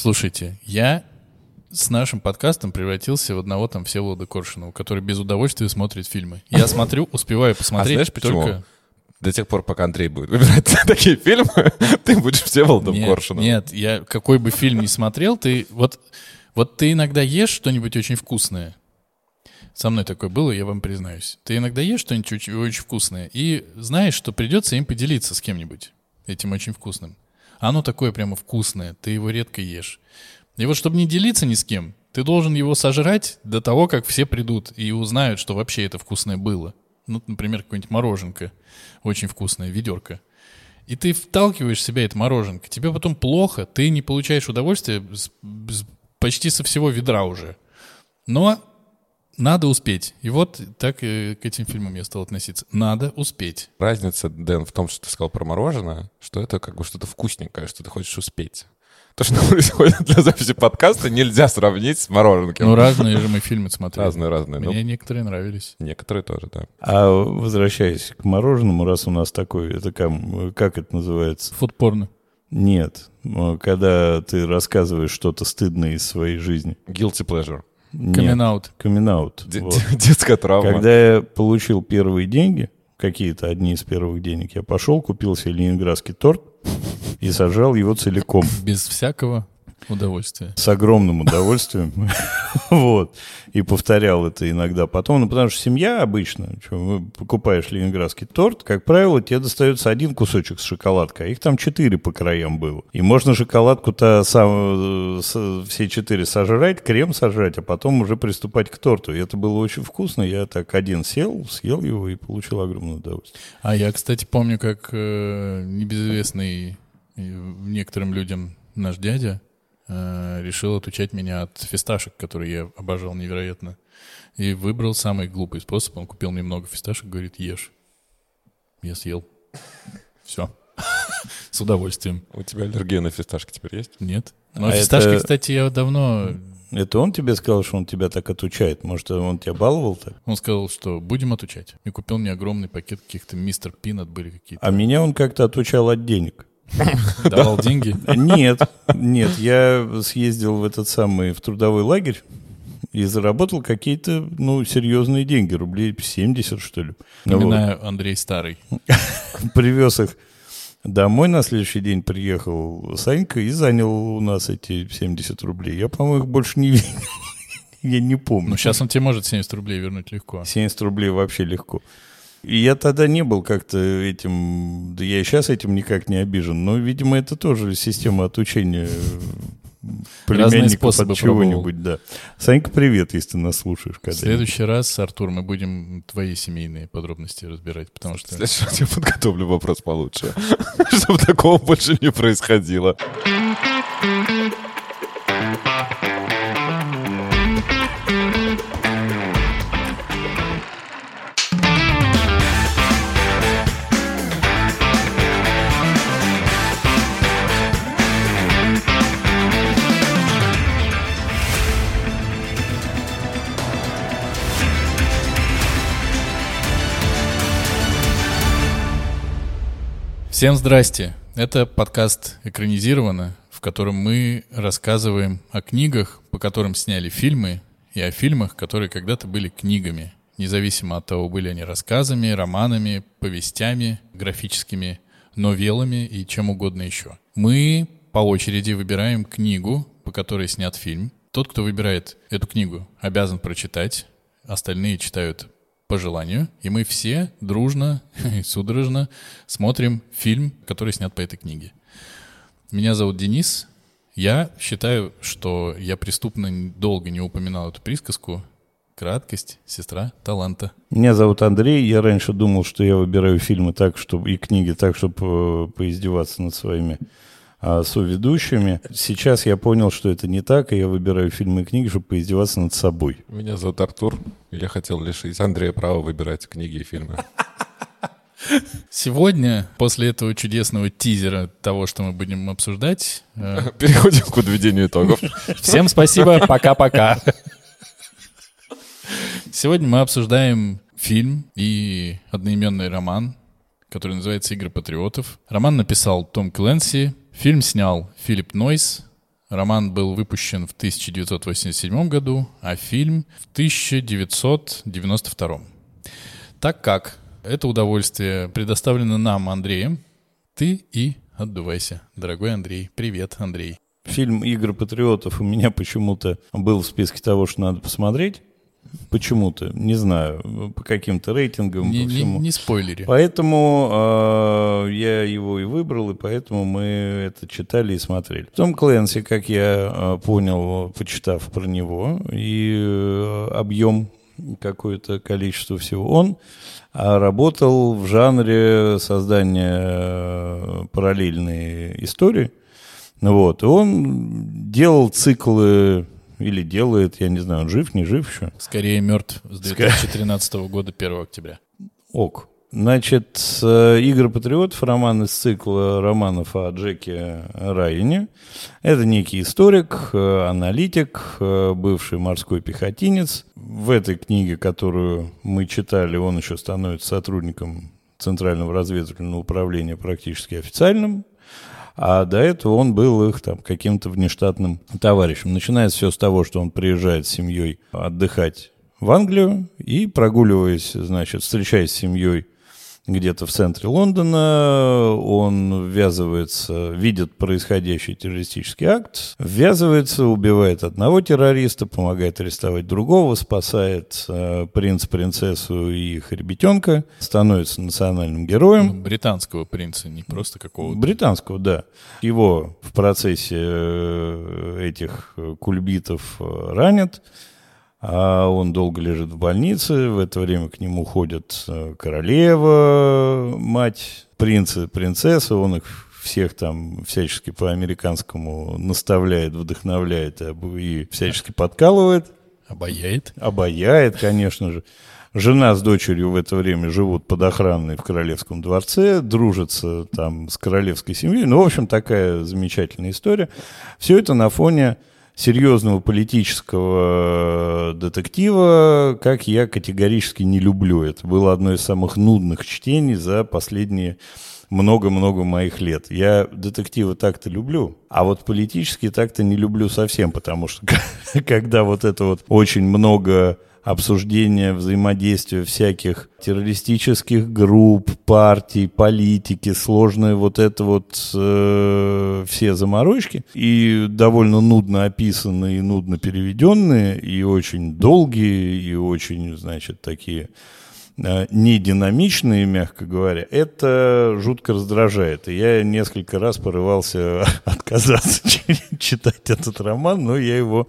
Слушайте, я с нашим подкастом превратился в одного там Всеволода Коршунова, который без удовольствия смотрит фильмы. Я смотрю, успеваю посмотреть знаешь почему? только... До тех пор, пока Андрей будет выбирать такие фильмы, ты будешь Всеволодом Нет, Коршуновым. нет, я какой бы фильм ни смотрел, ты вот, вот ты иногда ешь что-нибудь очень вкусное. Со мной такое было, я вам признаюсь. Ты иногда ешь что-нибудь очень, очень вкусное и знаешь, что придется им поделиться с кем-нибудь этим очень вкусным. Оно такое прямо вкусное, ты его редко ешь. И вот чтобы не делиться ни с кем, ты должен его сожрать до того, как все придут и узнают, что вообще это вкусное было. Ну, например, какое-нибудь мороженка, очень вкусное, ведерко. И ты вталкиваешь в себя это мороженка. Тебе потом плохо, ты не получаешь удовольствия с- с- почти со всего ведра уже. Но надо успеть. И вот так э, к этим фильмам я стал относиться. Надо успеть. Разница, Дэн, в том, что ты сказал про мороженое, что это как бы что-то вкусненькое, что ты хочешь успеть. То, что происходит для записи подкаста, нельзя сравнить с мороженком. Ну, разные же мы фильмы смотрели. Разные-разные. Ну, Мне некоторые нравились. некоторые тоже, да. А возвращаясь к мороженому, раз у нас такой, это как, как это называется? Фудпорно. Нет, когда ты рассказываешь что-то стыдное из своей жизни. Guilty pleasure. Камин-аут. камин-аут. Вот. Детская травма. Когда я получил первые деньги, какие-то одни из первых денег, я пошел, купил себе ленинградский торт и сожрал его целиком. Без всякого удовольствия. С огромным удовольствием. Вот. И повторял это иногда потом. Ну, потому что семья обычно, что, покупаешь ленинградский торт, как правило, тебе достается один кусочек с шоколадкой, а их там четыре по краям было. И можно шоколадку-то сам, э, с- все четыре сожрать, крем сожрать, а потом уже приступать к торту. И это было очень вкусно. Я так один сел, съел его и получил огромное удовольствие. А я, кстати, помню, как э, небезызвестный э, некоторым людям наш дядя э, решил отучать меня от фисташек, которые я обожал невероятно. И выбрал самый глупый способ. Он купил мне много фисташек, говорит, ешь. Я съел. Все. С удовольствием. У тебя аллергия на фисташки теперь есть? Нет. Но А фисташки, это- кстати, я давно... Это он тебе сказал, что он тебя так отучает? Может, он тебя баловал так? Он сказал, что будем отучать. И купил мне огромный пакет каких-то мистер Пинат были какие-то. А меня он как-то отучал от денег. Давал деньги. Нет, нет, я съездил в этот самый, в трудовой лагерь и заработал какие-то, ну, серьезные деньги, рублей 70, что ли. Ну, вот. Напоминаю, Андрей Старый. Привез их домой, на следующий день приехал Санька и занял у нас эти 70 рублей. Я, по-моему, их больше не видел. Я не помню. Ну, сейчас он тебе может 70 рублей вернуть легко. 70 рублей вообще легко. И я тогда не был как-то этим, да я и сейчас этим никак не обижен, но, видимо, это тоже система отучения э, племянников способы от чего-нибудь, да. Санька, привет, если ты нас слушаешь. В когда следующий раз, Артур, мы будем твои семейные подробности разбирать, потому что... В следующий раз я подготовлю вопрос получше. Чтобы такого больше не происходило. Всем здрасте. Это подкаст «Экранизировано», в котором мы рассказываем о книгах, по которым сняли фильмы, и о фильмах, которые когда-то были книгами, независимо от того, были они рассказами, романами, повестями, графическими новеллами и чем угодно еще. Мы по очереди выбираем книгу, по которой снят фильм. Тот, кто выбирает эту книгу, обязан прочитать, остальные читают по желанию, и мы все дружно и судорожно смотрим фильм, который снят по этой книге. Меня зовут Денис. Я считаю, что я преступно долго не упоминал эту присказку. Краткость, сестра таланта. Меня зовут Андрей, я раньше думал, что я выбираю фильмы так, чтобы и книги так, чтобы э, поиздеваться над своими а, соведущими. Сейчас я понял, что это не так, и я выбираю фильмы и книги, чтобы поиздеваться над собой. Меня зовут Артур. и Я хотел лишить Андрея права выбирать книги и фильмы. Сегодня, после этого чудесного тизера того, что мы будем обсуждать, э, Переходим к подведению итогов. всем спасибо, пока-пока. Сегодня мы обсуждаем фильм и одноименный роман, который называется «Игры патриотов». Роман написал Том Кленси, фильм снял Филипп Нойс, Роман был выпущен в 1987 году, а фильм в 1992. Так как это удовольствие предоставлено нам, Андреем, ты и отдувайся. Дорогой Андрей. Привет, Андрей. Фильм «Игры патриотов» у меня почему-то был в списке того, что надо посмотреть. Почему-то, не знаю, по каким-то рейтингам, не, по всему. Не, не спойлери. Поэтому э, я его и выбрал, и поэтому мы это читали и смотрели. Том Клэнси, как я э, понял, почитав про него, и э, объем какое-то количество всего, он а работал в жанре создания э, параллельной истории. Вот. И он делал циклы или делает, я не знаю, он жив, не жив еще? Скорее мертв с 2013 года, 1 октября. Ок. Значит, «Игры патриотов», роман из цикла романов о Джеке Райане. Это некий историк, аналитик, бывший морской пехотинец. В этой книге, которую мы читали, он еще становится сотрудником Центрального разведывательного управления практически официальным. А до этого он был их там каким-то внештатным товарищем. Начинается все с того, что он приезжает с семьей отдыхать в Англию и, прогуливаясь, значит, встречаясь с семьей где-то в центре Лондона, он ввязывается, видит происходящий террористический акт, ввязывается, убивает одного террориста, помогает арестовать другого, спасает э, принц, принцессу и их ребятенка, становится национальным героем. Ну, британского принца, не просто какого-то. Британского, да. Его в процессе э, этих кульбитов э, ранят а он долго лежит в больнице, в это время к нему ходят э, королева, мать, принцы, принцесса, он их всех там всячески по-американскому наставляет, вдохновляет и всячески подкалывает. Обаяет. Обаяет, конечно же. Жена с дочерью в это время живут под охраной в королевском дворце, дружатся там с королевской семьей. Ну, в общем, такая замечательная история. Все это на фоне серьезного политического э, детектива, как я категорически не люблю. Это было одно из самых нудных чтений за последние много-много моих лет. Я детективы так-то люблю, а вот политические так-то не люблю совсем, потому что когда вот это вот очень много обсуждения взаимодействия всяких террористических групп, партий, политики, сложные вот это вот э, все заморочки, и довольно нудно описанные, и нудно переведенные, и очень долгие, и очень, значит, такие э, не динамичные, мягко говоря, это жутко раздражает. И я несколько раз порывался отказаться читать этот роман, но я его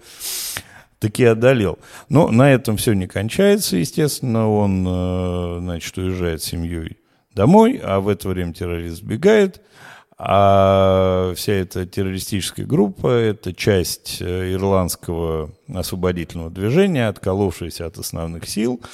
таки одолел. Но на этом все не кончается, естественно. Он, э, значит, уезжает с семьей домой, а в это время террорист сбегает. А вся эта террористическая группа – это часть э, ирландского освободительного движения, отколовшаяся от основных сил –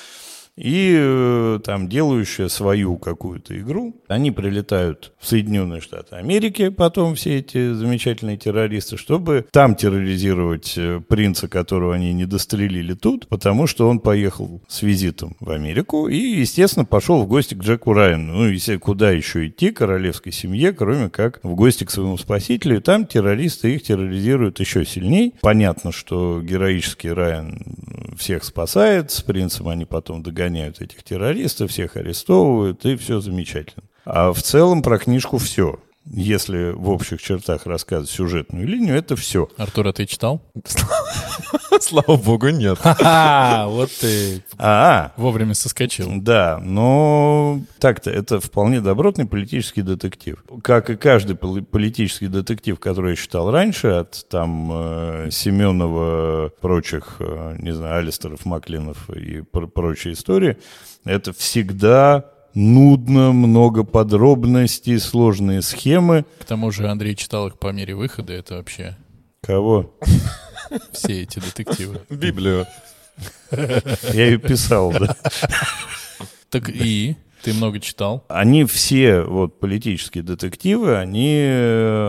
и э, там делающая свою какую-то игру. Они прилетают в Соединенные Штаты Америки, потом все эти замечательные террористы, чтобы там терроризировать э, принца, которого они не дострелили тут, потому что он поехал с визитом в Америку и, естественно, пошел в гости к Джеку Райану. Ну, и куда еще идти королевской семье, кроме как в гости к своему спасителю. И там террористы их терроризируют еще сильней. Понятно, что героический Райан всех спасает, с принцем они потом догоняют гоняют этих террористов, всех арестовывают, и все замечательно. А в целом про книжку все. Если в общих чертах рассказывать сюжетную линию, это все. Артур, а ты читал? Слава богу, нет. Вот ты а, вовремя соскочил. Да, но так-то это вполне добротный политический детектив. Как и каждый политический детектив, который я читал раньше, от там э, Семенова, прочих, э, не знаю, Алистеров, Маклинов и прочие истории, это всегда нудно, много подробностей, сложные схемы. К тому же Андрей читал их по мере выхода, это вообще... Кого? Все эти детективы. Библию. Я ее писал, да. Так и? Ты много читал? Они все, вот, политические детективы, они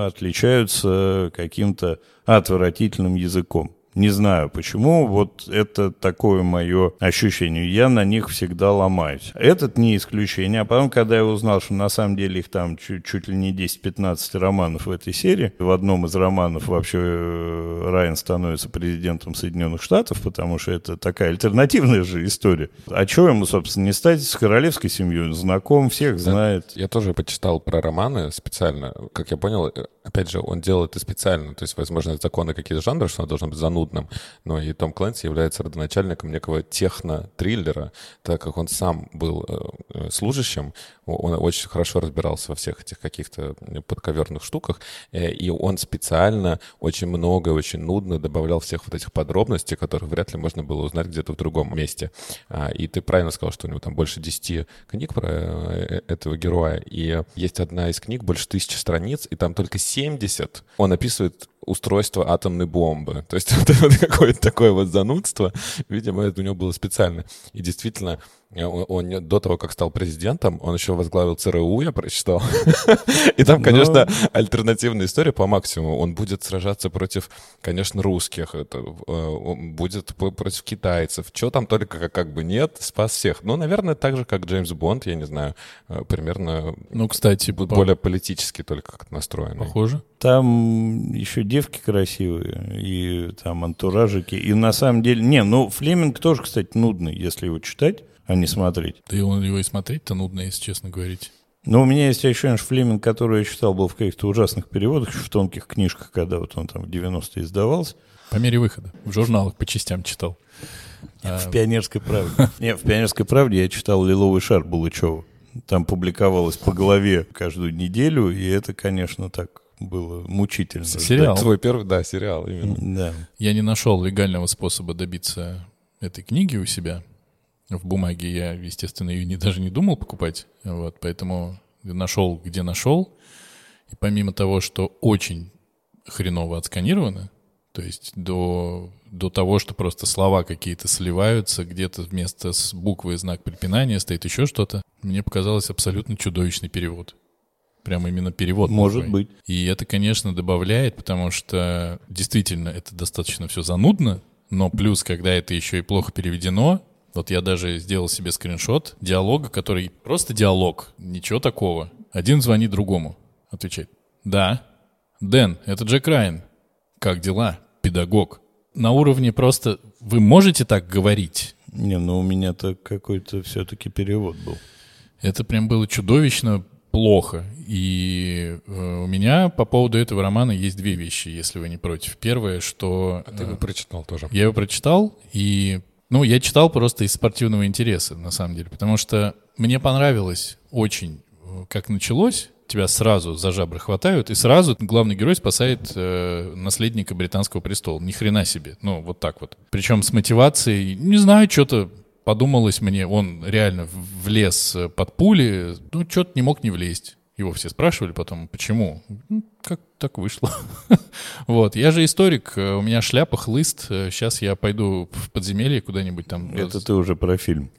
отличаются каким-то отвратительным языком Не знаю почему, вот это такое мое ощущение. Я на них всегда ломаюсь. Этот не исключение. А потом, когда я узнал, что на самом деле их там чуть, чуть ли не 10-15 романов в этой серии, в одном из романов вообще э, Райан становится президентом Соединенных Штатов, потому что это такая альтернативная же история. А что ему, собственно, не стать с королевской семьей? Знаком, всех знает. Я тоже почитал про романы специально. Как я понял, э, опять же, он делал это специально. То есть, возможно, законы какие-то жанры, что он должен быть занудным. Но и Том Клэнси является родоначальником некого техно-триллера, так как он сам был э, служащим, он очень хорошо разбирался во всех этих каких-то подковерных штуках, э, и он специально очень много, очень нудно добавлял всех вот этих подробностей, которых вряд ли можно было узнать где-то в другом месте. А, и ты правильно сказал, что у него там больше 10 книг про э, этого героя, и есть одна из книг, больше тысячи страниц, и там только 70 он описывает устройство атомной бомбы. То есть вот какое-то такое вот занудство, видимо, это у него было специально. И действительно, он, он до того, как стал президентом, он еще возглавил ЦРУ, я прочитал. И там, конечно, Но... альтернативная история по максимуму. Он будет сражаться против, конечно, русских, это, э, будет против китайцев. Чего там только как, как бы нет, спас всех. Ну, наверное, так же, как Джеймс Бонд, я не знаю, э, примерно... Ну, кстати... Более по... политически только как-то настроен. Похоже. Там еще девки красивые, и там антуражики. И на самом деле... Не, ну, Флеминг тоже, кстати, нудный, если его читать а не смотреть. Да и он его и смотреть-то нудно, если честно говорить. Но у меня есть ощущение, что Флеминг, который я читал, был в каких-то ужасных переводах, в тонких книжках, когда вот он там в 90-е издавался. По мере выхода. В журналах по частям читал. В «Пионерской правде». Нет, в «Пионерской правде» я читал «Лиловый шар» Булычева. Там публиковалось по голове каждую неделю, и это, конечно, так было мучительно. Сериал. Твой первый, да, сериал именно. Да. Я не нашел легального способа добиться этой книги у себя в бумаге я, естественно, ее не, даже не думал покупать, вот, поэтому нашел, где нашел. И помимо того, что очень хреново отсканировано, то есть до, до того, что просто слова какие-то сливаются, где-то вместо буквы знак препинания стоит еще что-то, мне показалось абсолютно чудовищный перевод. Прямо именно перевод. Может такой. быть. И это, конечно, добавляет, потому что действительно это достаточно все занудно, но плюс, когда это еще и плохо переведено, вот я даже сделал себе скриншот диалога, который просто диалог, ничего такого. Один звонит другому, отвечает. Да. Дэн, это Джек Райан. Как дела? Педагог. На уровне просто вы можете так говорить? Не, ну у меня-то какой-то все-таки перевод был. Это прям было чудовищно плохо. И э, у меня по поводу этого романа есть две вещи, если вы не против. Первое, что... А ты его прочитал тоже. Я его прочитал, и ну, я читал просто из спортивного интереса, на самом деле, потому что мне понравилось очень, как началось. Тебя сразу за жабры хватают, и сразу главный герой спасает э, наследника британского престола. Ни хрена себе. Ну, вот так вот. Причем с мотивацией, не знаю, что-то подумалось мне, он реально влез под пули, ну, что-то не мог не влезть. Его все спрашивали потом, почему? Ну, как так вышло? вот. Я же историк, э, у меня шляпа, хлыст. Сейчас э, я пойду в подземелье куда-нибудь там. Это ты уже про фильм.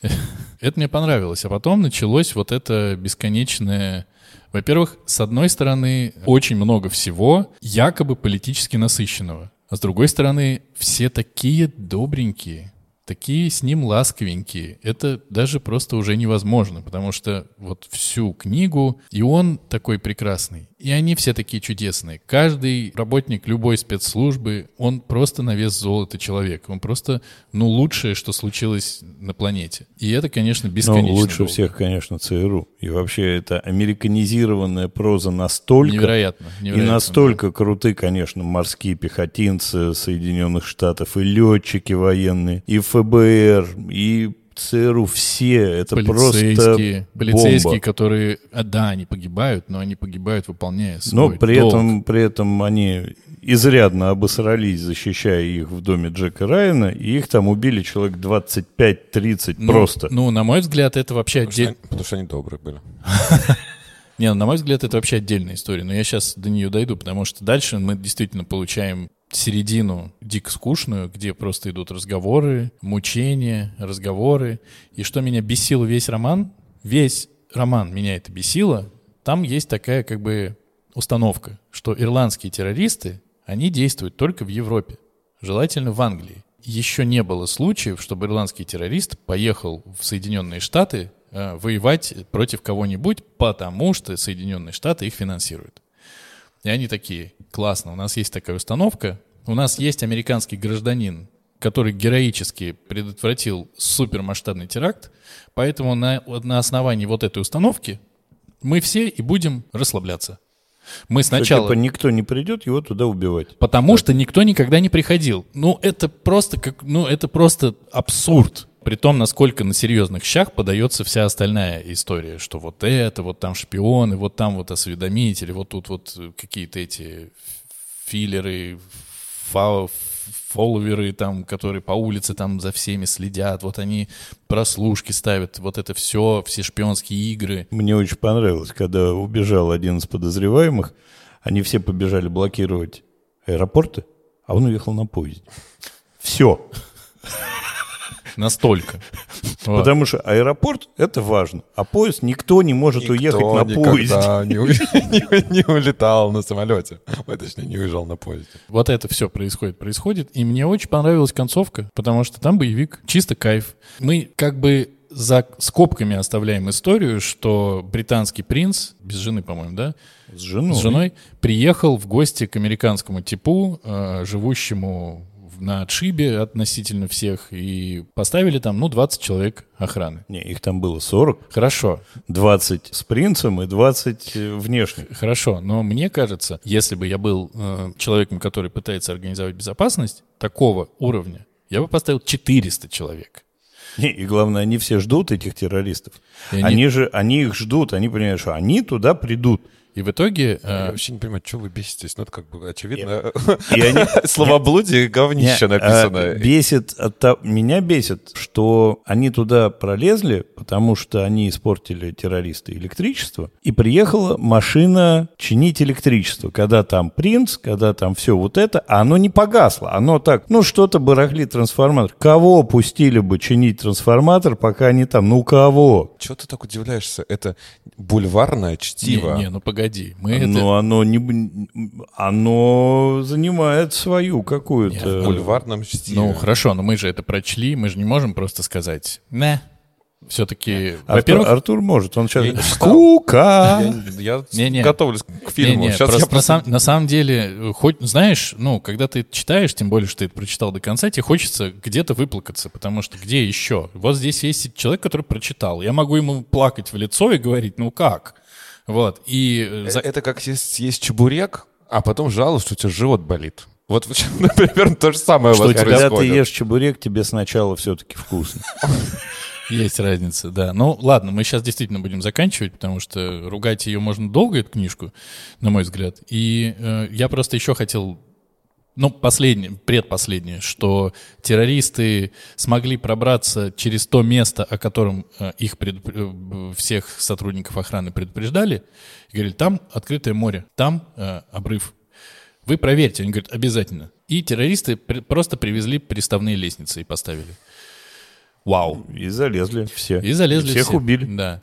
это мне понравилось. А потом началось вот это бесконечное... Во-первых, с одной стороны, очень много всего якобы политически насыщенного. А с другой стороны, все такие добренькие такие с ним ласковенькие. Это даже просто уже невозможно, потому что вот всю книгу, и он такой прекрасный, и они все такие чудесные. Каждый работник любой спецслужбы, он просто на вес золота человек. Он просто, ну, лучшее, что случилось на планете. И это, конечно, бесконечно. Ну, лучше долго. всех, конечно, ЦРУ. И вообще это американизированная проза настолько... Невероятно. невероятно и настолько да. круты, конечно, морские пехотинцы Соединенных Штатов, и летчики военные, и ФБР, и ЦРУ все, это полицейские, просто Полицейские, бомба. которые, а, да, они погибают, но они погибают, выполняя свой Но при долг. этом, при этом они изрядно обосрались, защищая их в доме Джека Райана, и их там убили человек 25-30 ну, просто. Ну, на мой взгляд, это вообще отдельно. Потому что они добрые были. Не, ну, на мой взгляд, это вообще отдельная история, но я сейчас до нее дойду, потому что дальше мы действительно получаем середину дико скучную, где просто идут разговоры, мучения, разговоры. И что меня бесило весь роман, весь роман меня это бесило, там есть такая как бы установка, что ирландские террористы, они действуют только в Европе. желательно в Англии. Еще не было случаев, чтобы ирландский террорист поехал в Соединенные Штаты э, воевать против кого-нибудь, потому что Соединенные Штаты их финансируют. И они такие, классно, у нас есть такая установка, у нас есть американский гражданин, который героически предотвратил супермасштабный теракт, поэтому на, на основании вот этой установки мы все и будем расслабляться. Мы сначала... Что, типа никто не придет его туда убивать. Потому что никто никогда не приходил. Ну, это просто как... Ну, это просто абсурд. При том, насколько на серьезных щах подается вся остальная история, что вот это, вот там шпионы, вот там вот осведомители, вот тут вот какие-то эти филлеры, фау, фолловеры, там, которые по улице там за всеми следят, вот они прослушки ставят, вот это все, все шпионские игры. Мне очень понравилось, когда убежал один из подозреваемых, они все побежали блокировать аэропорты, а он уехал на поезде. Все. Настолько. Потому что аэропорт — это важно, а поезд никто не может никто уехать на поезде. Не, не, не улетал на самолете. Ой, точнее, не уезжал на поезде. Вот это все происходит, происходит. И мне очень понравилась концовка, потому что там боевик, чисто кайф. Мы как бы за скобками оставляем историю, что британский принц, без жены, по-моему, да? С женой. С женой приехал в гости к американскому типу, э, живущему на отшибе относительно всех и поставили там, ну, 20 человек охраны. Не, их там было 40. Хорошо. 20 с принцем и 20 э, внешних. Хорошо, но мне кажется, если бы я был э, человеком, который пытается организовать безопасность такого уровня, я бы поставил 400 человек. Не, и главное, они все ждут этих террористов. они... они же, они их ждут, они понимают, что они туда придут. И в итоге... Я э... вообще не понимаю, что вы беситесь. Ну, это как бы очевидно. И они... Словоблудие говнище написано. А, бесит... Меня бесит, что они туда пролезли, потому что они испортили террористы электричество, и приехала машина чинить электричество. Когда там принц, когда там все вот это, а оно не погасло. Оно так, ну, что-то барахлит трансформатор. Кого пустили бы чинить трансформатор, пока они там? Ну, кого? Чего ты так удивляешься? Это бульварное чтиво. Не, не ну погоди погоди. Мы Но это... оно не... Оно занимает свою какую-то... В бульварном стиле. Ну, хорошо, но мы же это прочли, мы же не можем просто сказать «не». Все-таки, во-первых... Артур может, он сейчас... Скука! Я, я не, не. готовлюсь к фильму. Не, не, сейчас просто, я просто... На, сам, на самом деле, хоть, знаешь, ну, когда ты читаешь, тем более, что ты это прочитал до конца, тебе хочется где-то выплакаться, потому что где еще? Вот здесь есть человек, который прочитал. Я могу ему плакать в лицо и говорить, ну как? Вот, и... Э, э, это как есть чебурек, а потом жалуешься, что у тебя живот болит. Вот, например, то же самое что, у вас когда происходит. ты ешь чебурек, тебе сначала все-таки вкусно. Есть разница, да. Ну, ладно, мы сейчас действительно будем заканчивать, потому что ругать ее можно долго, эту книжку, на мой взгляд. И э, я просто еще хотел ну, последнее, предпоследнее, что террористы смогли пробраться через то место, о котором э, их предуп... Э, всех сотрудников охраны предупреждали, и говорили, там открытое море, там э, обрыв. Вы проверьте. Они говорят, обязательно. И террористы при... просто привезли приставные лестницы и поставили. Вау. И залезли все. И залезли и всех все. убили. Да.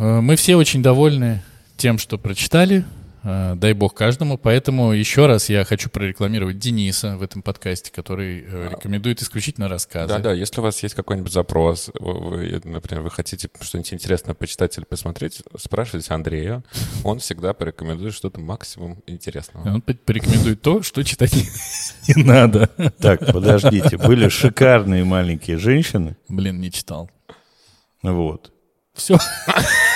Мы все очень довольны тем, что прочитали. Э, дай бог каждому. Поэтому еще раз я хочу прорекламировать Дениса в этом подкасте, который э, рекомендует исключительно рассказы. Да-да, если у вас есть какой-нибудь запрос, вы, например, вы хотите что-нибудь интересное почитать или посмотреть, спрашивайте Андрея. Он всегда порекомендует что-то максимум интересного. Он порекомендует то, что читать не надо. Так, подождите. Были шикарные маленькие женщины. Блин, не читал. Вот. Все.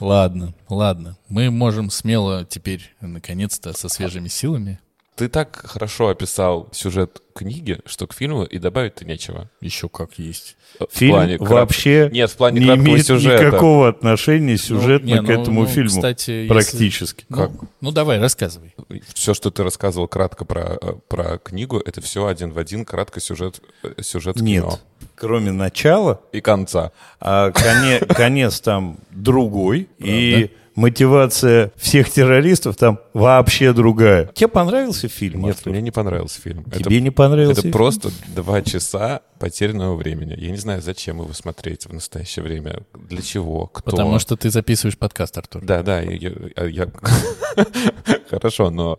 Ладно, ладно. Мы можем смело теперь, наконец-то, со свежими силами. Ты так хорошо описал сюжет книги, что к фильму и добавить-то нечего. Еще как есть. В Фильм плане вообще Нет, в плане не имеет сюжета. никакого отношения сюжетно ну, не, к ну, этому ну, фильму. Кстати, практически. Если... Как? Ну, ну давай, рассказывай. Все, что ты рассказывал кратко про, про книгу, это все один в один кратко сюжет, сюжет Нет. кино. Кроме начала и конца. А конец, конец там другой. Правда? И мотивация всех террористов там вообще другая. Тебе понравился фильм? Нет, Артур? мне не понравился фильм. Тебе это, не понравился Это фильм? просто два часа потерянного времени. Я не знаю, зачем его смотреть в настоящее время. Для чего? Кто? Потому что ты записываешь подкаст, Артур. Да, да, я- я- я- Хорошо, но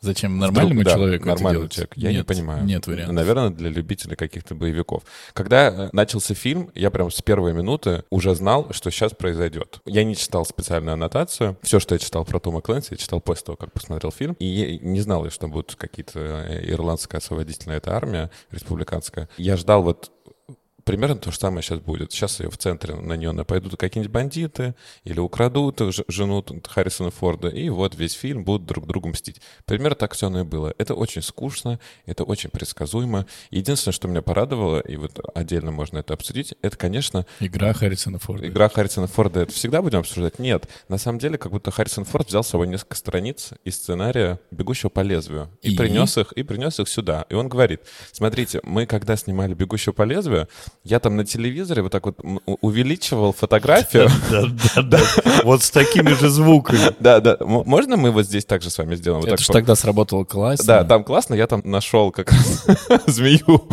Зачем нормальному Вдруг, да, человеку это нормальный делать? человек. Я не Нет, понимаю. Нет вариантов. Наверное, для любителей каких-то боевиков. Когда э, начался фильм, я прям с первой минуты уже знал, что сейчас произойдет. Я не читал специальную аннотацию. Все, что я читал про Тома Клэнси, я читал после того, как посмотрел фильм. И не знал, что будут какие-то э, ирландская освободительная эта армия республиканская. Я ждал вот примерно то же самое сейчас будет. Сейчас ее в центре на нее нападут какие-нибудь бандиты или украдут жену Харрисона Форда, и вот весь фильм будут друг другу мстить. Примерно так все оно и было. Это очень скучно, это очень предсказуемо. Единственное, что меня порадовало, и вот отдельно можно это обсудить, это, конечно, Игра Харрисона Форда. игра Харрисона Форда. Это всегда будем обсуждать? Нет. На самом деле, как будто Харрисон Форд взял с собой несколько страниц из сценария «Бегущего по лезвию» и, И? принес их, и принес их сюда. И он говорит, смотрите, мы когда снимали «Бегущего по лезвию», я там на телевизоре вот так вот увеличивал фотографию. Да, да, да. Вот с такими же звуками. Да, да. М- Можно мы вот здесь также с вами сделаем? Это так ж по- тогда сработало классно. Да, там классно, я там нашел как раз змею,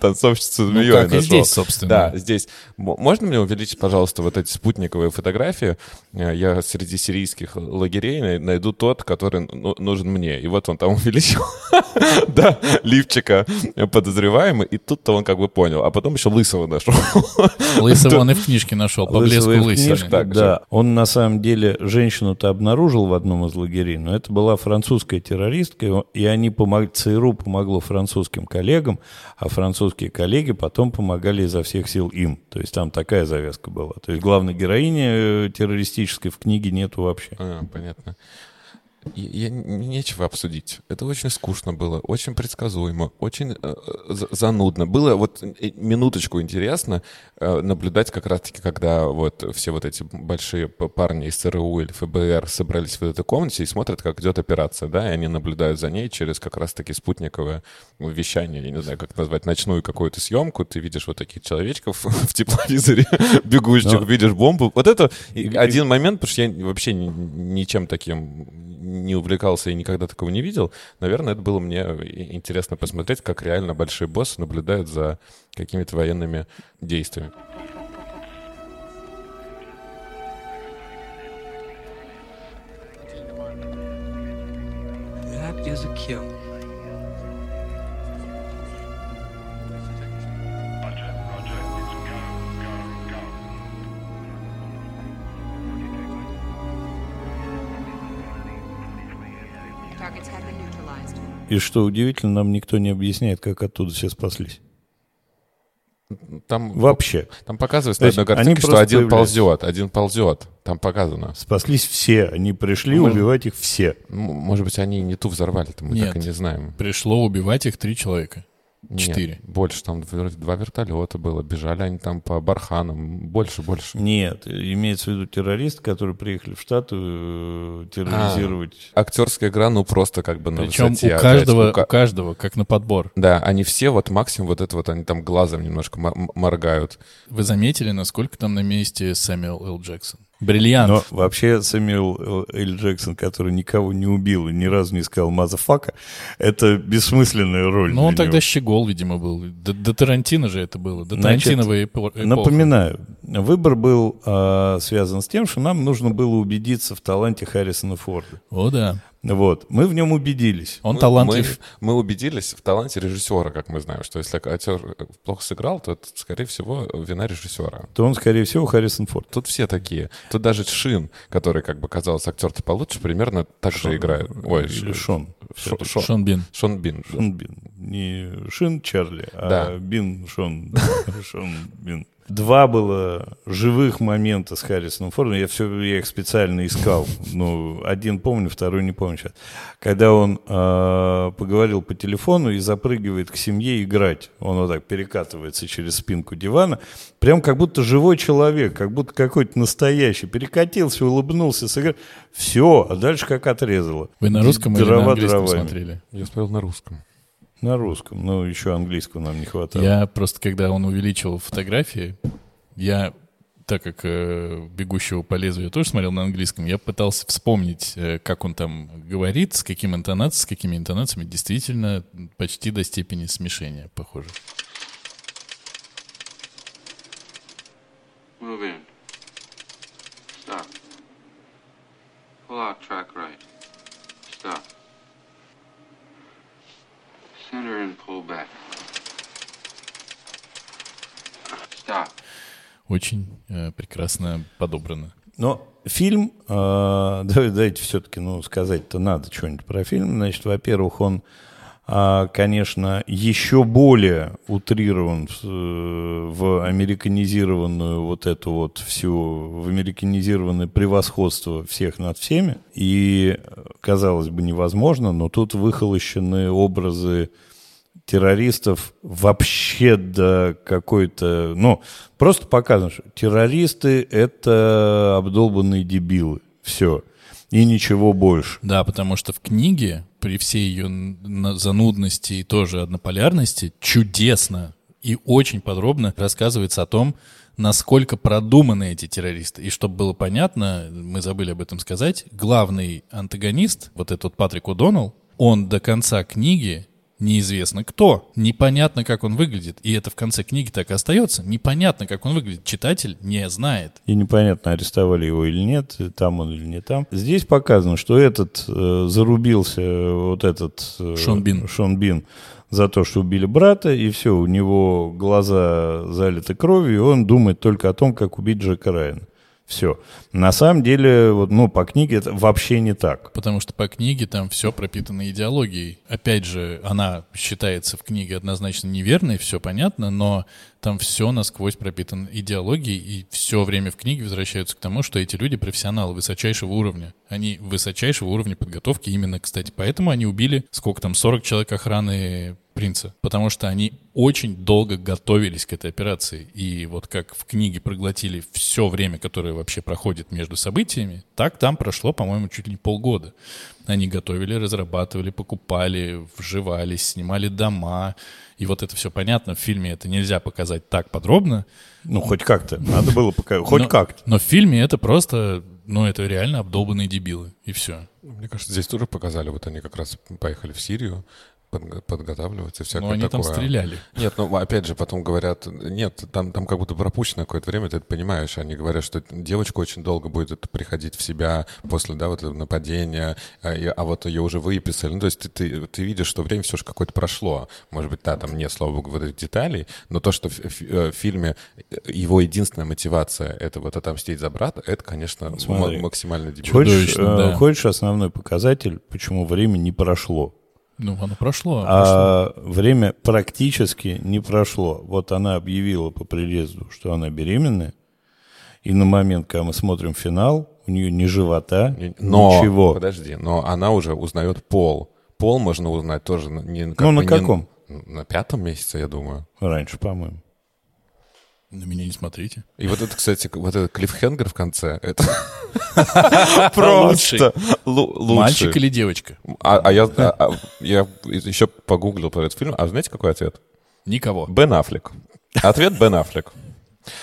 танцовщицу Ну, змею как и здесь, собственно. Да, здесь. Можно мне увеличить, пожалуйста, вот эти спутниковые фотографии? Э, Я среди сирийских лагерей най- найду тот, который ну- нужен мне. И вот он там увеличил, да, лифчика подозреваемый, и тут-то он как бы понял. А потом еще лысого нашел. Лысого он и в книжке нашел, по блеску лысины. книжке, Так же. да. Он на самом деле женщину-то обнаружил в одном из лагерей, но это была французская террористка, и они помогли, ЦРУ помогло французским коллегам, а французские коллеги потом помогали изо всех сил им. То есть там такая завязка была. То есть главной героини э, террористической в книге нету вообще. А, понятно. Я, нечего обсудить. Это очень скучно было, очень предсказуемо, очень э, за- занудно. Было вот э, минуточку интересно э, наблюдать как раз-таки, когда вот все вот эти большие парни из ЦРУ или ФБР собрались в этой комнате и смотрят, как идет операция, да, и они наблюдают за ней через как раз-таки спутниковое вещание, я не знаю, как назвать, ночную какую-то съемку. Ты видишь вот таких человечков в тепловизоре бегущих, Но- видишь бомбу. Вот это один момент, потому что я вообще ни- ничем таким не увлекался и никогда такого не видел. Наверное, это было мне интересно посмотреть, как реально большие боссы наблюдают за какими-то военными действиями. That is a kill. И что удивительно, нам никто не объясняет, как оттуда все спаслись. Там, Вообще. там показывается на одной они картинке, что просто один появляются. ползет, один ползет. Там показано. Спаслись все. Они пришли Может- убивать их все. Может быть, они не ту взорвали-то, мы Нет. так и не знаем. Пришло убивать их три человека. Четыре. больше, там два вертолета было, бежали они там по барханам. Больше, больше. Нет, имеется в виду террористы, которые приехали в Штаты э, терроризировать. Актерская игра, ну, просто как бы на Причем высоте. у опять. каждого, У ка- у каждого, как на подбор. Да, они все вот максимум вот это вот, они там глазом немножко моргают. Вы заметили, насколько там на месте Сэмюэл Л. Джексон? Бриллиант. Но вообще Сэмюэл Л. Джексон, который никого не убил и ни разу не сказал «motherfucker», это бессмысленная роль. Ну, он для тогда него. щегол, видимо, был. До, до Тарантино же это было. До Значит, Тарантиновой эпо- эпохи. Напоминаю, выбор был а, связан с тем, что нам нужно было убедиться в таланте Харрисона Форда. О, да. Вот, мы в нем убедились. Он Мы- талантлив. Мы, мы убедились в таланте режиссера, как мы знаем, что если актер плохо сыграл, то это, скорее всего, вина режиссера. То он, скорее всего, Харрисон Форд. Тут все такие. Тут даже Шин, который, как бы казалось, актер-то получше, примерно так же играет. Ой, Или Ш- Шон. Шо- Шо- Шон Бин. Шон Бин. Шон Бин. Не Шин Чарли, а Да. Бин Шон. Шон Бин. Два было живых момента с Харрисоном Фордом. Я, все, я их специально искал. Ну, один помню, второй не помню сейчас. Когда он э, поговорил по телефону и запрыгивает к семье играть. Он вот так перекатывается через спинку дивана. Прям как будто живой человек, как будто какой-то настоящий. Перекатился, улыбнулся, сыграл. Все, а дальше как отрезало. Вы на русском или на Дрова английском дровами. смотрели? Я смотрел на русском. На русском. Ну, еще английского нам не хватало. Я просто, когда он увеличивал фотографии, я так как э, «Бегущего по лезвию» я тоже смотрел на английском, я пытался вспомнить, э, как он там говорит, с каким интонацией, с какими интонациями, действительно почти до степени смешения похоже. Очень э, прекрасно подобрано. Но фильм, э, да- давайте все-таки, ну, сказать-то надо что-нибудь про фильм. Значит, во-первых, он, а, конечно, еще более утрирован в, э, в американизированную вот эту вот всю, в американизированное превосходство всех над всеми. И, э, казалось бы, невозможно, но тут выхолощены образы террористов вообще до какой-то... Ну, просто показано, что террористы — это обдолбанные дебилы. Все. И ничего больше. Да, потому что в книге, при всей ее занудности и тоже однополярности, чудесно и очень подробно рассказывается о том, насколько продуманы эти террористы. И чтобы было понятно, мы забыли об этом сказать, главный антагонист, вот этот Патрик О'Доннелл, он до конца книги неизвестно кто. Непонятно, как он выглядит. И это в конце книги так и остается. Непонятно, как он выглядит. Читатель не знает. И непонятно, арестовали его или нет, там он или не там. Здесь показано, что этот э, зарубился, вот этот... э, Шон Бин. Шон Бин за то, что убили брата, и все, у него глаза залиты кровью, и он думает только о том, как убить Джека Райана. Все. На самом деле, вот, ну, по книге это вообще не так. Потому что по книге там все пропитано идеологией. Опять же, она считается в книге однозначно неверной, все понятно, но там все насквозь пропитано идеологией, и все время в книге возвращаются к тому, что эти люди профессионалы высочайшего уровня. Они высочайшего уровня подготовки именно, кстати, поэтому они убили, сколько там, 40 человек охраны принца, потому что они очень долго готовились к этой операции. И вот как в книге проглотили все время, которое вообще проходит между событиями, так там прошло, по-моему, чуть ли не полгода. Они готовили, разрабатывали, покупали, вживались, снимали дома. И вот это все понятно, в фильме это нельзя показать так подробно. Ну, хоть как-то. Надо было показать. Хоть но, как-то. Но в фильме это просто, ну, это реально обдолбанные дебилы. И все. Мне кажется, здесь тоже показали, вот они как раз поехали в Сирию, подготавливаться и всякое Но они там такое. стреляли. Нет, ну опять же, потом говорят, нет, там, там как будто пропущено какое-то время, ты это понимаешь. Они говорят, что девочка очень долго будет это приходить в себя после, да, вот этого нападения, а, а вот ее уже выписали. Ну, то есть ты, ты, ты видишь, что время все же какое-то прошло. Может быть, да, там нет, слава богу, вот этих деталей, но то, что в, в- э, в фильме его единственная мотивация — это вот отомстить за брата, это, конечно, Смотри. максимально дебильно. Хочешь, э, да. хочешь основной показатель, почему время не прошло? Ну, оно прошло. прошло. А время практически не прошло. Вот она объявила по приезду, что она беременная. И на момент, когда мы смотрим финал, у нее ни живота, Но, ничего. подожди, но она уже узнает пол. Пол можно узнать тоже на- не, как Ну, на бы не- каком? на пятом месяце, я думаю. Раньше, по-моему. На меня не смотрите. И вот это, кстати, вот этот клиффхенгер в конце, это лучший. Мальчик или девочка? А, а я, а- а я еще погуглил про этот фильм, а знаете, какой ответ? Никого. Бен Аффлек. Ответ Бен Аффлек.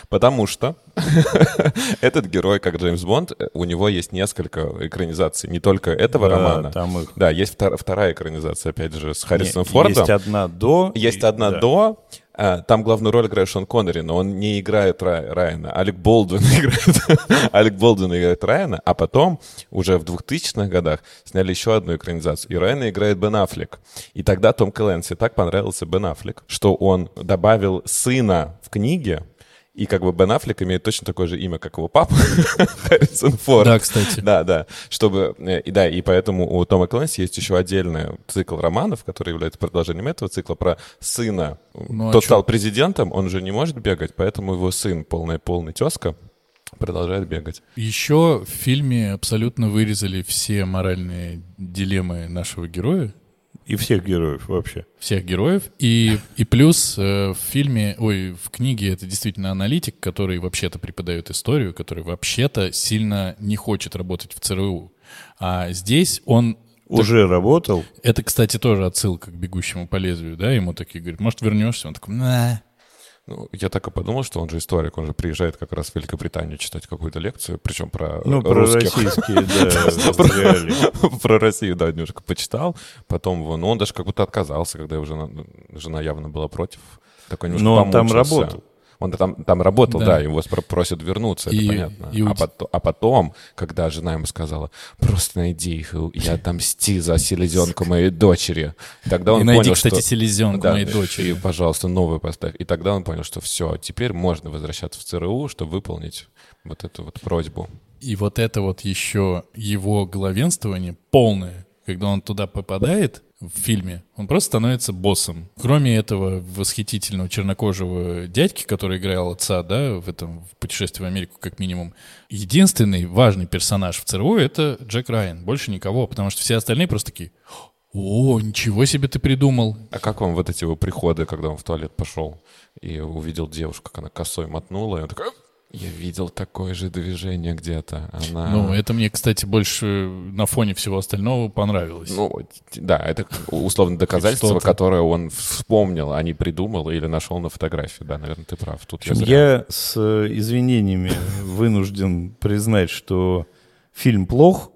Потому что этот герой, как Джеймс Бонд, у него есть несколько экранизаций, не только этого Да, романа. там их- Да, есть втор- вторая экранизация, опять же, с Харрисоном Не, Фордом. Есть одна до. Есть и- одна да. до. А, Там главную роль играет Шон Коннери, но он не играет Ра- Райана. Алек Болдуин играет. Алек Болдуин играет Райана, а потом уже в 2000-х годах сняли еще одну экранизацию. И Райана играет Бен Аффлек. И тогда Том Кленси так понравился Бен Аффлек, что он добавил сына в книге, и как бы Бен Аффлек имеет точно такое же имя, как его папа, Харрисон Форд. Да, кстати. Да, да. Чтобы, э, и да, и поэтому у Тома Клэнси есть еще отдельный цикл романов, который является продолжением этого цикла про сына. Ну, а Тот чё? стал президентом, он же не может бегать, поэтому его сын, полный, полный тезка, продолжает бегать. Еще в фильме абсолютно вырезали все моральные дилеммы нашего героя, И всех героев вообще. всех героев. И, и плюс э, в фильме, ой, в книге это действительно аналитик, который вообще-то преподает историю, который вообще-то сильно не хочет работать в ЦРУ. А здесь он... Уже работал. Это, кстати, тоже отсылка к «Бегущему по лезвию», да? Ему такие говорят, может, вернешься? Он такой, на. Ну, я так и подумал, что он же историк, он же приезжает как раз в Великобританию читать какую-то лекцию, причем про Ну, про российские, да. Про Россию, да, немножко почитал. Потом, ну, он даже как будто отказался, когда его жена, жена явно была против. Такой немножко Но он там работал. Он там, там работал, Да. да, его просят вернуться, это И- понятно. и а, пото- а потом, когда жена ему сказала, просто найди их, и отомсти за селезенку моей дочери, тогда он И найди, понял, кстати, что... селезенку Да, моей И, дочери. пожалуйста, новую поставь. И тогда он понял, что все, теперь можно возвращаться в ЦРУ, чтобы выполнить вот эту вот просьбу. И вот это вот еще его главенствование полное, когда он туда попадает в фильме, он просто становится боссом. Кроме этого восхитительного чернокожего дядьки, который играл отца, да, в этом в путешествии в Америку как минимум, единственный важный персонаж в ЦРУ — это Джек Райан. Больше никого, потому что все остальные просто такие «О, ничего себе ты придумал!» А как вам вот эти его приходы, когда он в туалет пошел и увидел девушку, как она косой мотнула, и он такой, я видел такое же движение где-то. Она... Ну, это мне, кстати, больше на фоне всего остального понравилось. Ну, да, это условно доказательство, которое он вспомнил, а не придумал или нашел на фотографии. Да, наверное, ты прав. Тут общем, зря. я с э, извинениями вынужден признать, что фильм плох.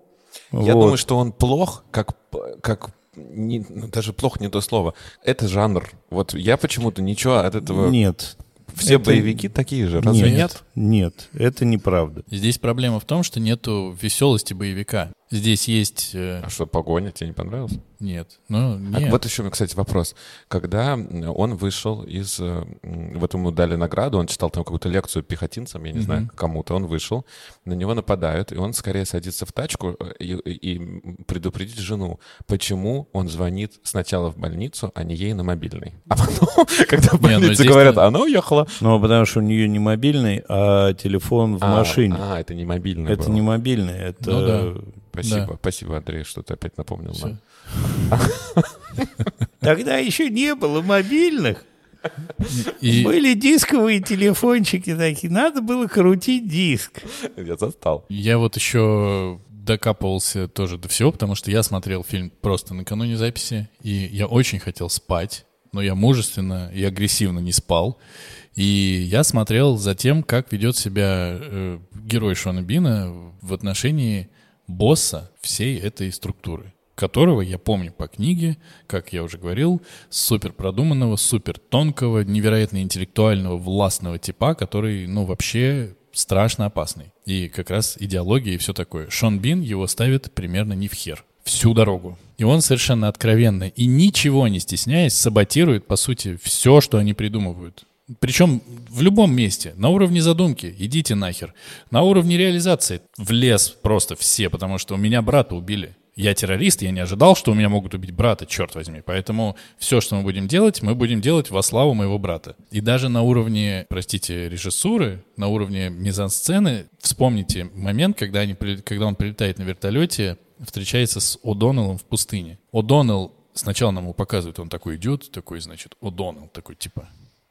Я Вот. думаю, что он плох, как, как не- даже плохо не то слово. Это жанр. Вот я почему-то ничего от этого... Нет. Все это- боевики такие же, разве нет? Нет, это неправда. Здесь проблема в том, что нету веселости боевика. Здесь есть... э, А что, погоня тебе не понравилась? нет. Ну, А нет. вот еще, кстати, вопрос. Когда м, он вышел из... э, Вот ему дали награду, он читал там какую-то лекцию пехотинцам, я не знаю, кому-то, он вышел, на него нападают, и он скорее садится в тачку э, и, и- предупредить жену, почему он звонит сначала в больницу, а не ей на мобильный. А потом, когда в ну больнице говорят, «А она уехала. Ну, потому что у нее не мобильный, а телефон в А, машине. А, это не мобильный это не мобильный, это... Спасибо, Да. спасибо, Андрей, что ты опять напомнил Всё. нам. Тогда еще не было мобильных. И, Были дисковые телефончики такие. Надо было крутить диск. Я застал. Я вот еще докапывался тоже до всего, потому что я смотрел фильм просто накануне записи, и я очень хотел спать, но я мужественно и агрессивно не спал. И я смотрел за тем, как ведет себя э, герой Шона Бина в отношении босса всей этой структуры, которого я помню по книге, как я уже говорил, супер продуманного, супер тонкого, невероятно интеллектуального, властного типа, который, ну, вообще страшно опасный. И как раз идеология и все такое. Шон Бин его ставит примерно не в хер. Всю дорогу. И он совершенно откровенно и ничего не стесняясь саботирует, по сути, все, что они придумывают. Причем в любом месте, на уровне задумки, идите нахер. На уровне реализации в лес просто все, потому что у меня брата убили. Я террорист, я не ожидал, что у меня могут убить брата, черт возьми. Поэтому все, что мы будем делать, мы будем делать во славу моего брата. И даже на уровне, простите, режиссуры, на уровне мизансцены, вспомните момент, когда, они, когда он прилетает на вертолете, встречается с О'Доннеллом в пустыне. О'Доннелл сначала нам его показывает, он такой идет, такой, значит, О'Доннелл, такой типа,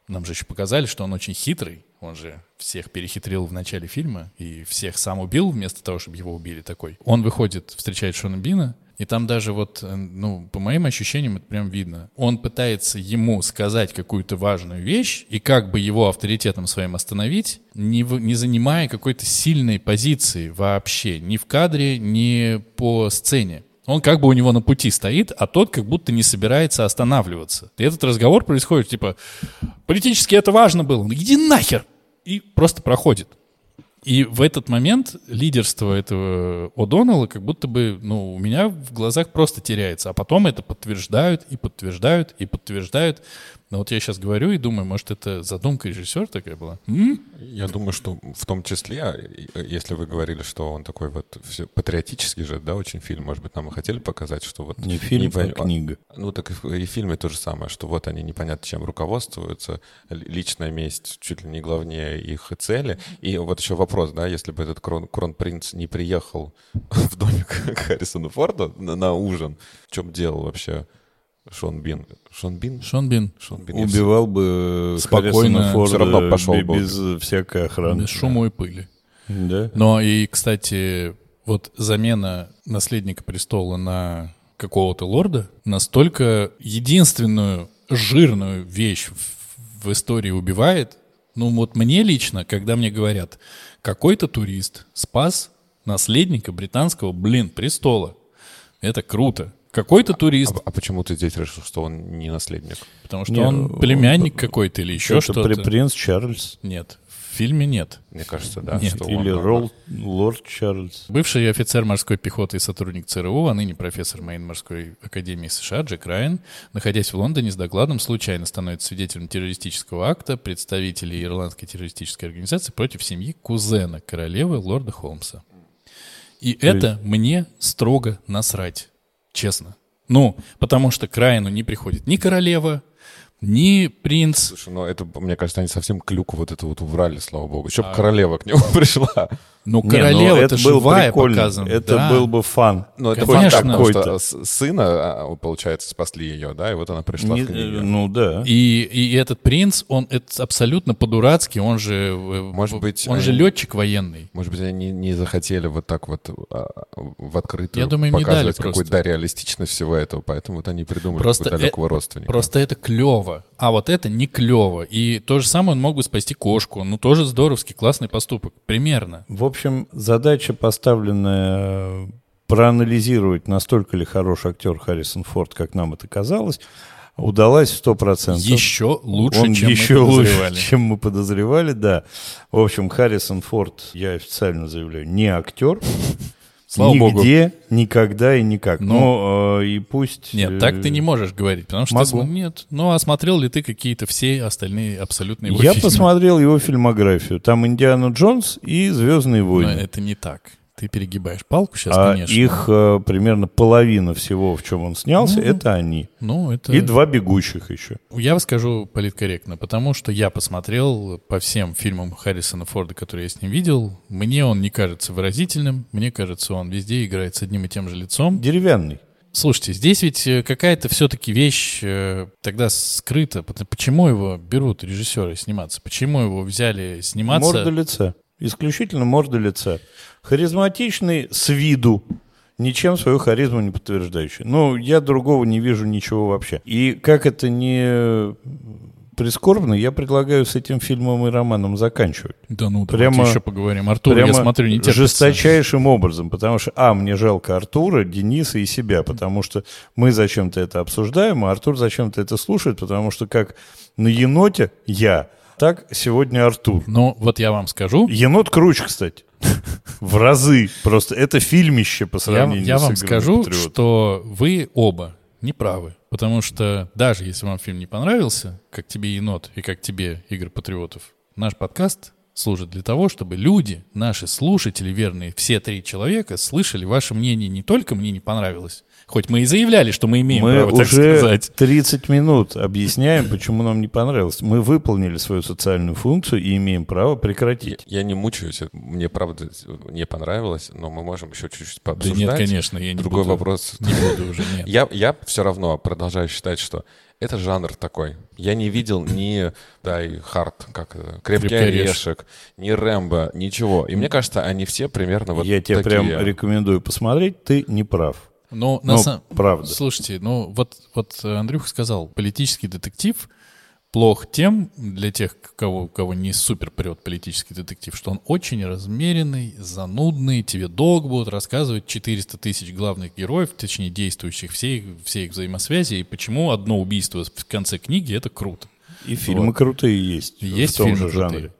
нам же еще показали, что он очень хитрый. Он же всех перехитрил в начале фильма и всех сам убил вместо того, чтобы его убили такой. Он выходит, встречает Шона Бина, и там даже вот, э, ну, по моим ощущениям, это прям видно. Он пытается ему сказать какую-то важную вещь, и как бы его авторитетом своим остановить, не, в- не занимая какой-то сильной позиции вообще, ни в кадре, ни по сцене. Он как бы у него на пути стоит, а тот как будто не собирается останавливаться. И этот разговор происходит, типа, политически это важно было. Он, Иди нахер! И просто проходит. И в этот момент лидерство этого О'Доннелла как будто бы, ну, у меня в глазах просто теряется. А потом это подтверждают и подтверждают и подтверждают. Но вот я сейчас говорю и думаю, может, это задумка режиссера такая была? М? Я думаю, что в том числе, и- если вы говорили, что он такой вот все, патриотический же, да, очень фильм, может быть, нам и хотели показать, что вот... Не фильм, а пон- книга. Ну, так и в, и в фильме то же самое, что вот они непонятно чем руководствуются, ли- личная месть чуть ли не главнее их цели. И вот еще вопрос, да, если бы этот крон, кронпринц не приехал в домик к Харрисону Форду на, на ужин, в чем дело вообще Шон Бин? Шон Бин? Шон Бин. Шон Бин. Убивал бы Спокойно, Форда всё равно пошел бы. без всякой охраны. Без шума и пыли. Да? Но и, кстати, вот замена наследника престола на какого-то лорда настолько единственную жирную вещь в, в истории убивает. Ну вот мне лично, когда мне говорят, какой-то турист спас наследника британского, блин, престола. Это круто. Какой-то турист, А, а почему ты здесь решил, что он не наследник? потому что Не, он племянник какой-то или еще Это что-то. при- принц Чарльз. Нет, в фильме нет. Мне кажется, да. Нет, что он- Или ролл, лорд Чарльз. Бывший офицер морской пехоты и сотрудник ЦРУ, а ныне профессор Мейн-морской академии США Джек Райан, находясь в Лондоне с докладом, случайно становится свидетелем террористического акта представителей ирландской террористической организации против семьи кузена королевы лорда Холмса. И это мне строго насрать, честно. Ну, потому что к Райану не приходит ни королева, ни принц, Слушай, ну это, мне кажется, они совсем клюку вот эту вот уврали, слава богу. Еще А. королева к нему пришла. Ну, Не, ну, королева-то это был живая прикольно. показана. Это да. был бы фан. Ну, это Конечно. факт, потому что Какой-то. сына, а, получается, спасли ее, да, и вот она пришла Не- в книге. ну да. И, и этот принц, он это абсолютно по-дурацки, он же, э, Может быть, он же летчик военный. Может быть, они не захотели вот так вот а, в открытую Я думаю, показывать какую-то да, реалистичность всего этого, поэтому вот они придумали Просто какого-то э- далекого родственника. Просто это клево, а вот это не клево. И то же самое он мог бы спасти кошку. Ну, тоже здоровский, классный поступок. Примерно. В общем, задача, поставленная проанализировать, настолько ли хорош актер Харрисон Форд, как нам это казалось, удалась в 100%. Еще лучше, Он чем еще мы лучше, подозревали. чем мы подозревали, да. В общем, Харрисон Форд, я официально заявляю, не актер. Слава богу. Нигде, никогда и никак. Ну, Но э, и пусть... Нет, так ты не можешь говорить, потому что могу. ты нет. Ну, а смотрел ли ты какие-то все остальные абсолютные его Я фильмы? посмотрел его фильмографию. Там Индиана Джонс и Звездные Но войны. это не так. Ты перегибаешь палку сейчас, а конечно. их э, примерно половина всего, в чем он снялся, Ну, это они. Ну, это... И два бегущих еще. Я скажу политкорректно, потому что я посмотрел по всем фильмам Харрисона Форда, которые я с ним видел. Мне он не кажется выразительным. Мне кажется, он везде играет с одним и тем же лицом. Деревянный. Слушайте, здесь ведь э, какая-то все-таки вещь э, тогда скрыта. Почему его берут режиссеры сниматься? Почему его взяли сниматься? Морда лица. Исключительно морда лица. Харизматичный с виду. Ничем свою харизму не подтверждающий. Ну, я другого не вижу ничего вообще. И как это не прискорбно, я предлагаю с этим фильмом и романом заканчивать. Да ну, Прямо- давайте еще поговорим. Артур, я Прямо смотрю, не терпится. жесточайшим образом, потому что, а, мне жалко Артура, Дениса и себя, потому что мы зачем-то это обсуждаем, а Артур зачем-то это слушает, потому что как на еноте я, так сегодня Артур. Ну, вот я вам скажу. Енот круче, кстати. В разы. Просто это фильмище по Я, сравнению я с вам «Играми скажу, патриотов». что вы оба не правы. Потому что даже если вам фильм не понравился, как тебе «Енот» и как тебе «Игры патриотов», наш подкаст служит для того, чтобы люди, наши слушатели верные, все три человека, слышали ваше мнение не только «мне не понравилось», хоть мы и заявляли, что мы имеем Мы право так уже сказать. 30 минут объясняем, почему нам не понравилось. Мы выполнили свою социальную функцию и имеем право Я, прекратить. я не мучаюсь, мне правда не понравилось, но мы можем еще чуть-чуть Да пообсуждать. нет, конечно, я не Другой буду, вопрос. Не буду уже, нет. Я, я все равно продолжаю считать, что это жанр такой. Я не видел ни Дай Хард, как это, Крепкий, Крепкий орешек, ни Рэмбо, ничего. И мне кажется, они все примерно вот Я тебе такие. прям рекомендую посмотреть, ты не прав. Но на Ну, сам- правда. Слушайте, ну вот, вот Андрюха сказал, политический детектив плох тем, для тех, кого, кого не супер прет политический детектив, что он очень размеренный, занудный, тебе долго будут рассказывать 400 тысяч главных героев, точнее действующих, все их, все их взаимосвязи, и почему одно убийство в конце книги — это круто. И фильмы крутые есть. Есть в том фильмы же крутые. жанре.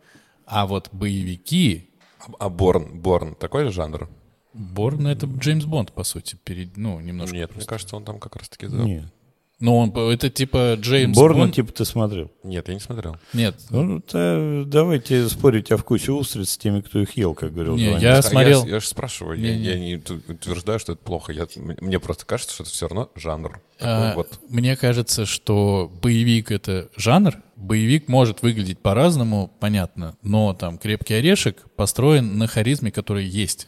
А вот боевики, А Борн, Борн такой же жанр? Борн — это Джеймс Бонд, по сути, перед, ну, немножко Нет, мне просто. кажется, он там как раз-таки... за- Нет. Но он, это типа Джеймс Борна, Бонд. типа, ты смотрел. Нет, я не смотрел. Нет, Ну, та- давайте спорить о вкусе устриц с теми, кто их ел, как говорил Не, Звонин. я А смотрел- Я, же спрашиваю, я, Не-не. я не утверждаю, что это плохо. Я, мне просто кажется, что это все равно жанр. А, вот. Мне кажется, что боевик — это жанр. Боевик может выглядеть по-разному, понятно, но там «Крепкий орешек» построен на харизме, которая есть.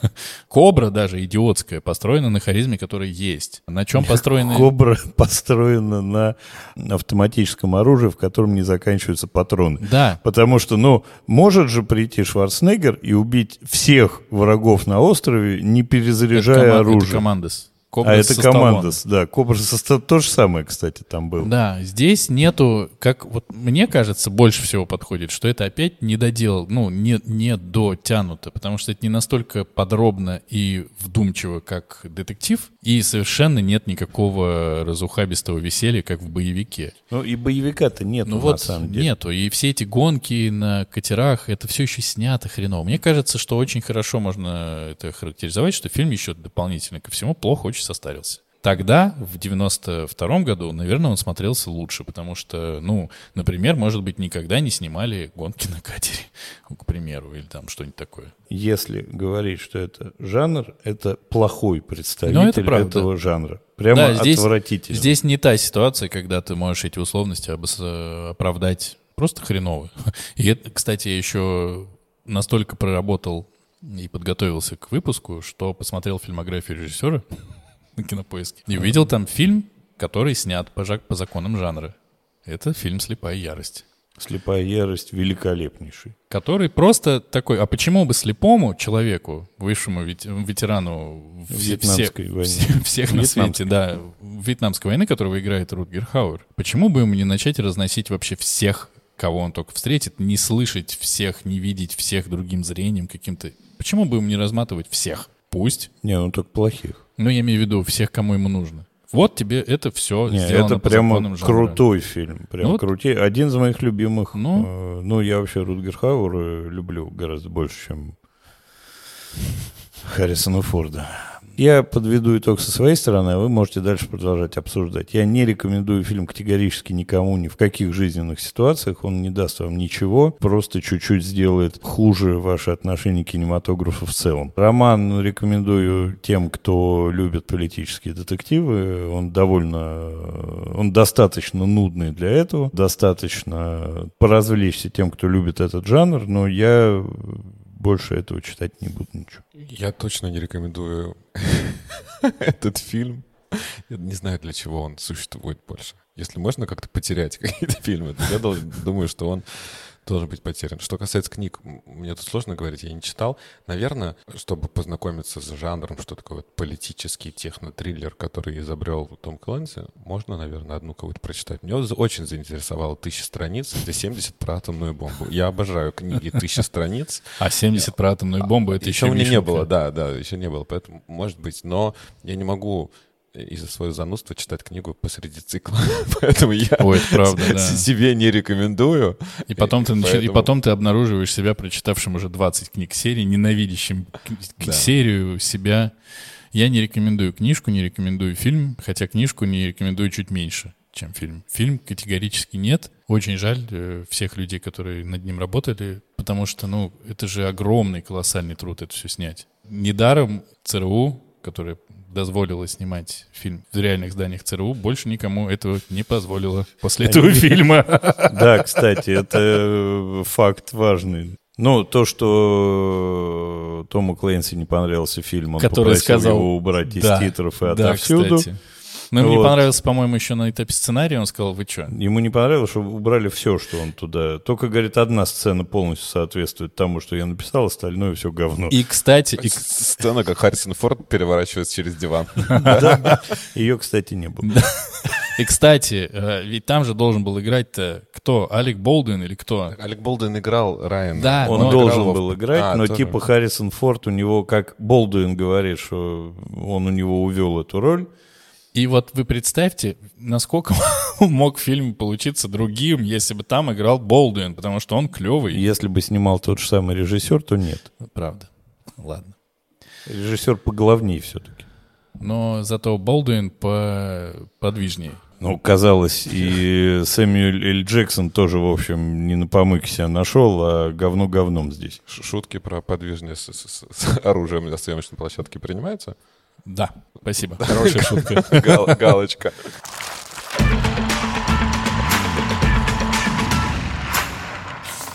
«Кобра» даже идиотская построена на харизме, которая есть. На чем построены... Кобра построена на автоматическом оружии, в котором не заканчиваются патроны. Да, Потому что, ну, может же прийти Шварценеггер и убить всех врагов на острове, не перезаряжая коман- это оружие. командос. Кобра а это команда, да, Кобра со то же самое, кстати, там был. Да, здесь нету, как вот мне кажется, больше всего подходит, что это опять не додел, ну, не, не дотянуто, потому что это не настолько подробно и вдумчиво, как детектив, и совершенно нет никакого разухабистого веселья, как в боевике. Ну и боевика-то нет, Ну на вот самом деле. нету. И все эти гонки на катерах, это все еще снято хреново. Мне кажется, что очень хорошо можно это характеризовать, что фильм еще дополнительно ко всему плохо очень состарился. Тогда, в 92 году, наверное, он смотрелся лучше, потому что, ну, например, может быть, никогда не снимали гонки на катере, к примеру, или там что-нибудь такое. Если говорить, что это жанр, это плохой представитель Ну, это правда. этого жанра. Прямо Да, здесь- отвратительно. Здесь не та ситуация, когда ты можешь эти условности обос- оправдать просто хреново. И это, кстати, я еще настолько проработал и подготовился к выпуску, что посмотрел фильмографию режиссера на кинопоиске. И увидел там фильм, который снят по, по законам жанра. Это фильм «Слепая ярость». Слепая ярость великолепнейший. Который просто такой, а почему бы слепому человеку, высшему вет- ветерану Вьетнамской всех, войны. всех, всех на свете, да, Вьетнамской войны, которого играет Рутгер Хауэр, почему бы ему не начать разносить вообще всех, кого он только встретит, не слышать всех, не видеть всех другим зрением каким-то? Почему бы ему не разматывать всех? Пусть. Не, ну только плохих. Но я имею в виду всех, кому ему нужно. Вот тебе это все Не, сделано это прямо крутой фильм. Прям Ну крутей. Один из моих любимых. Ну. э, ну, я вообще Рутгер Хауэра люблю гораздо больше, чем Харрисона Форда. Я подведу итог со своей стороны, а вы можете дальше продолжать обсуждать. Я не рекомендую фильм категорически никому, ни в каких жизненных ситуациях. Он не даст вам ничего, просто чуть-чуть сделает хуже ваши отношения к кинематографу в целом. Роман рекомендую тем, кто любит политические детективы. Он довольно... Он достаточно нудный для этого, достаточно поразвлечься тем, кто любит этот жанр, но я больше этого читать не буду ничего. Я точно не рекомендую этот фильм. Я не знаю, для чего он существует больше. Если можно как-то потерять какие-то фильмы, я думаю, что он должен быть потерян. Что касается книг, мне тут сложно говорить, я не читал. Наверное, чтобы познакомиться с жанром, что такое вот политический технотриллер, который изобрел Том Клэнси, можно, наверное, одну кого-то прочитать. Меня очень заинтересовало «Тысяча страниц», где 70 про атомную бомбу. Я обожаю книги «Тысяча страниц». А 70 про атомную бомбу, это еще еще у меня не было, да, да, еще не было, поэтому может быть, но я не могу из-за своего занудства читать книгу посреди цикла, поэтому я Ой, правда, да. себе не рекомендую. И потом, ты, начи- и Поэтому- потом ты обнаруживаешь себя, прочитавшим уже 20 книг серии, ненавидящим Да. серию себя. Я не рекомендую книжку, не рекомендую фильм, хотя книжку не рекомендую чуть меньше, чем фильм. Фильм категорически нет. Очень жаль э, всех людей, которые над ним работали, потому что, ну, это же огромный, колоссальный труд это все снять. Недаром ЦРУ, которое дозволило снимать фильм в реальных зданиях ЦРУ, больше никому этого не позволило после этого фильма. Да, кстати, это э, факт важный. Ну, то, что Тому Клэнси не понравился фильм, он Который попросил сказал, его убрать из да, титров и Да, отовсюду. кстати. Но ему не Вот. понравился, по-моему, еще на этапе сценария. Он сказал, вы что? Ему не понравилось, что убрали все, что он туда... Только, говорит, одна сцена полностью соответствует тому, что я написал, остальное все говно. И, кстати, и, Сцена, как Харрисон Форд переворачивается через диван. Ее, кстати, не было. и, кстати, э, ведь там же должен был играть-то кто? Алек Болдуин или кто? Алек Болден играл Райан. Да, Он но- должен играл был играть, А, но тоже. типа Харрисон Форд у него, как Болдуин говорит, что он у него увел эту роль. И вот вы представьте, насколько мог фильм получиться другим, если бы там играл Болдуин, потому что он клевый. Если бы снимал тот же самый режиссер, то нет. Правда. Ладно. Режиссер поглавнее все-таки. Но зато Болдуин по подвижнее. Ну, казалось, и Сэмюэль Эль Джексон тоже, в общем, не на помойке себя нашел, а говно говном здесь. Шутки про подвижность с, с- с оружием на съемочной площадке принимаются? Да, спасибо. Хорошая шутка. Гал- Галочка.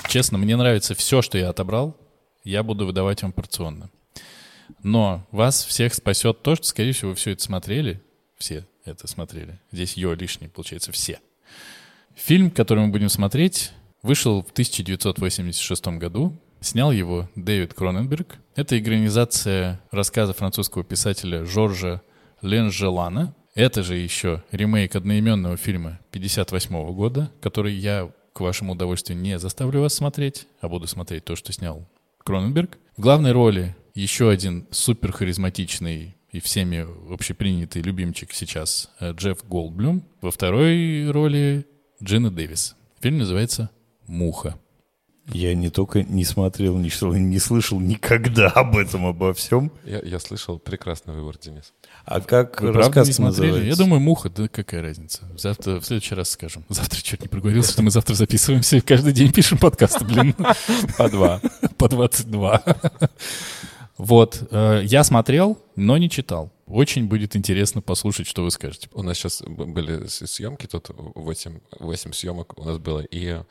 Честно, мне нравится все, что я отобрал. Я буду выдавать вам порционно. Но вас всех спасет то, что, скорее всего, вы все это смотрели. Все это смотрели. Здесь ее лишний, получается, все. Фильм, который мы будем смотреть, вышел в 1986 году. Снял его Дэвид Кроненберг. Это экранизация рассказа французского писателя Жоржа Ленжелана. Это же еще ремейк одноименного фильма 58 года, который я к вашему удовольствию не заставлю вас смотреть, а буду смотреть то, что снял Кроненберг. В главной роли еще один супер харизматичный и всеми общепринятый любимчик сейчас э, Джефф Голдблюм. Во второй роли Джина Дэвис. Фильм называется «Муха». Я не только не смотрел, не читал, не слышал никогда об этом, обо всем. Я, я слышал прекрасный выбор, Денис. А как Вы рассказ не смотрели? называется? Я думаю, муха, да какая разница. Завтра, в следующий раз скажем. Завтра чуть не проговорился, что мы завтра записываемся и каждый день пишем подкасты, блин. По два. По 22. Вот. э, Я смотрел, но не читал. Очень будет интересно послушать, что вы скажете. У нас сейчас были съемки, тут 8, 8 съемок у нас было, и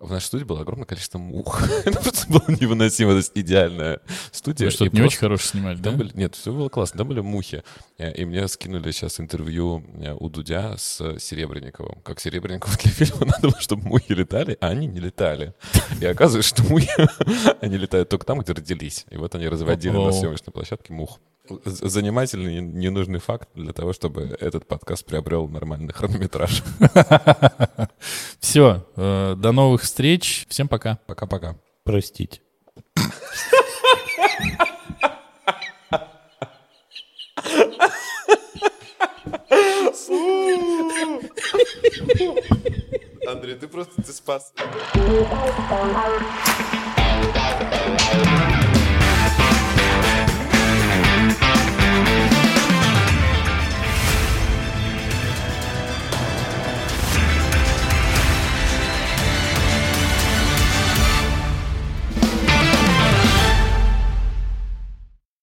в нашей студии было огромное количество мух. Это просто было невыносимо, то есть идеальная студия. Вы что-то не очень хорошее снимали, да? Нет, все было классно. Там были мухи. Э, И мне скинули сейчас интервью э, у Дудя с Серебренниковым. Как Серебренникову для фильма надо было, чтобы мухи летали, а они не летали. И оказывается, что мухи, они летают только там, где родились. И вот они разводили на съемочной площадке мух. Занимательный, не- ненужный факт для того, чтобы этот подкаст приобрел нормальный хронометраж. Все. До новых встреч. Всем пока. Пока-пока. Простите. Андрей, ты просто ты спас.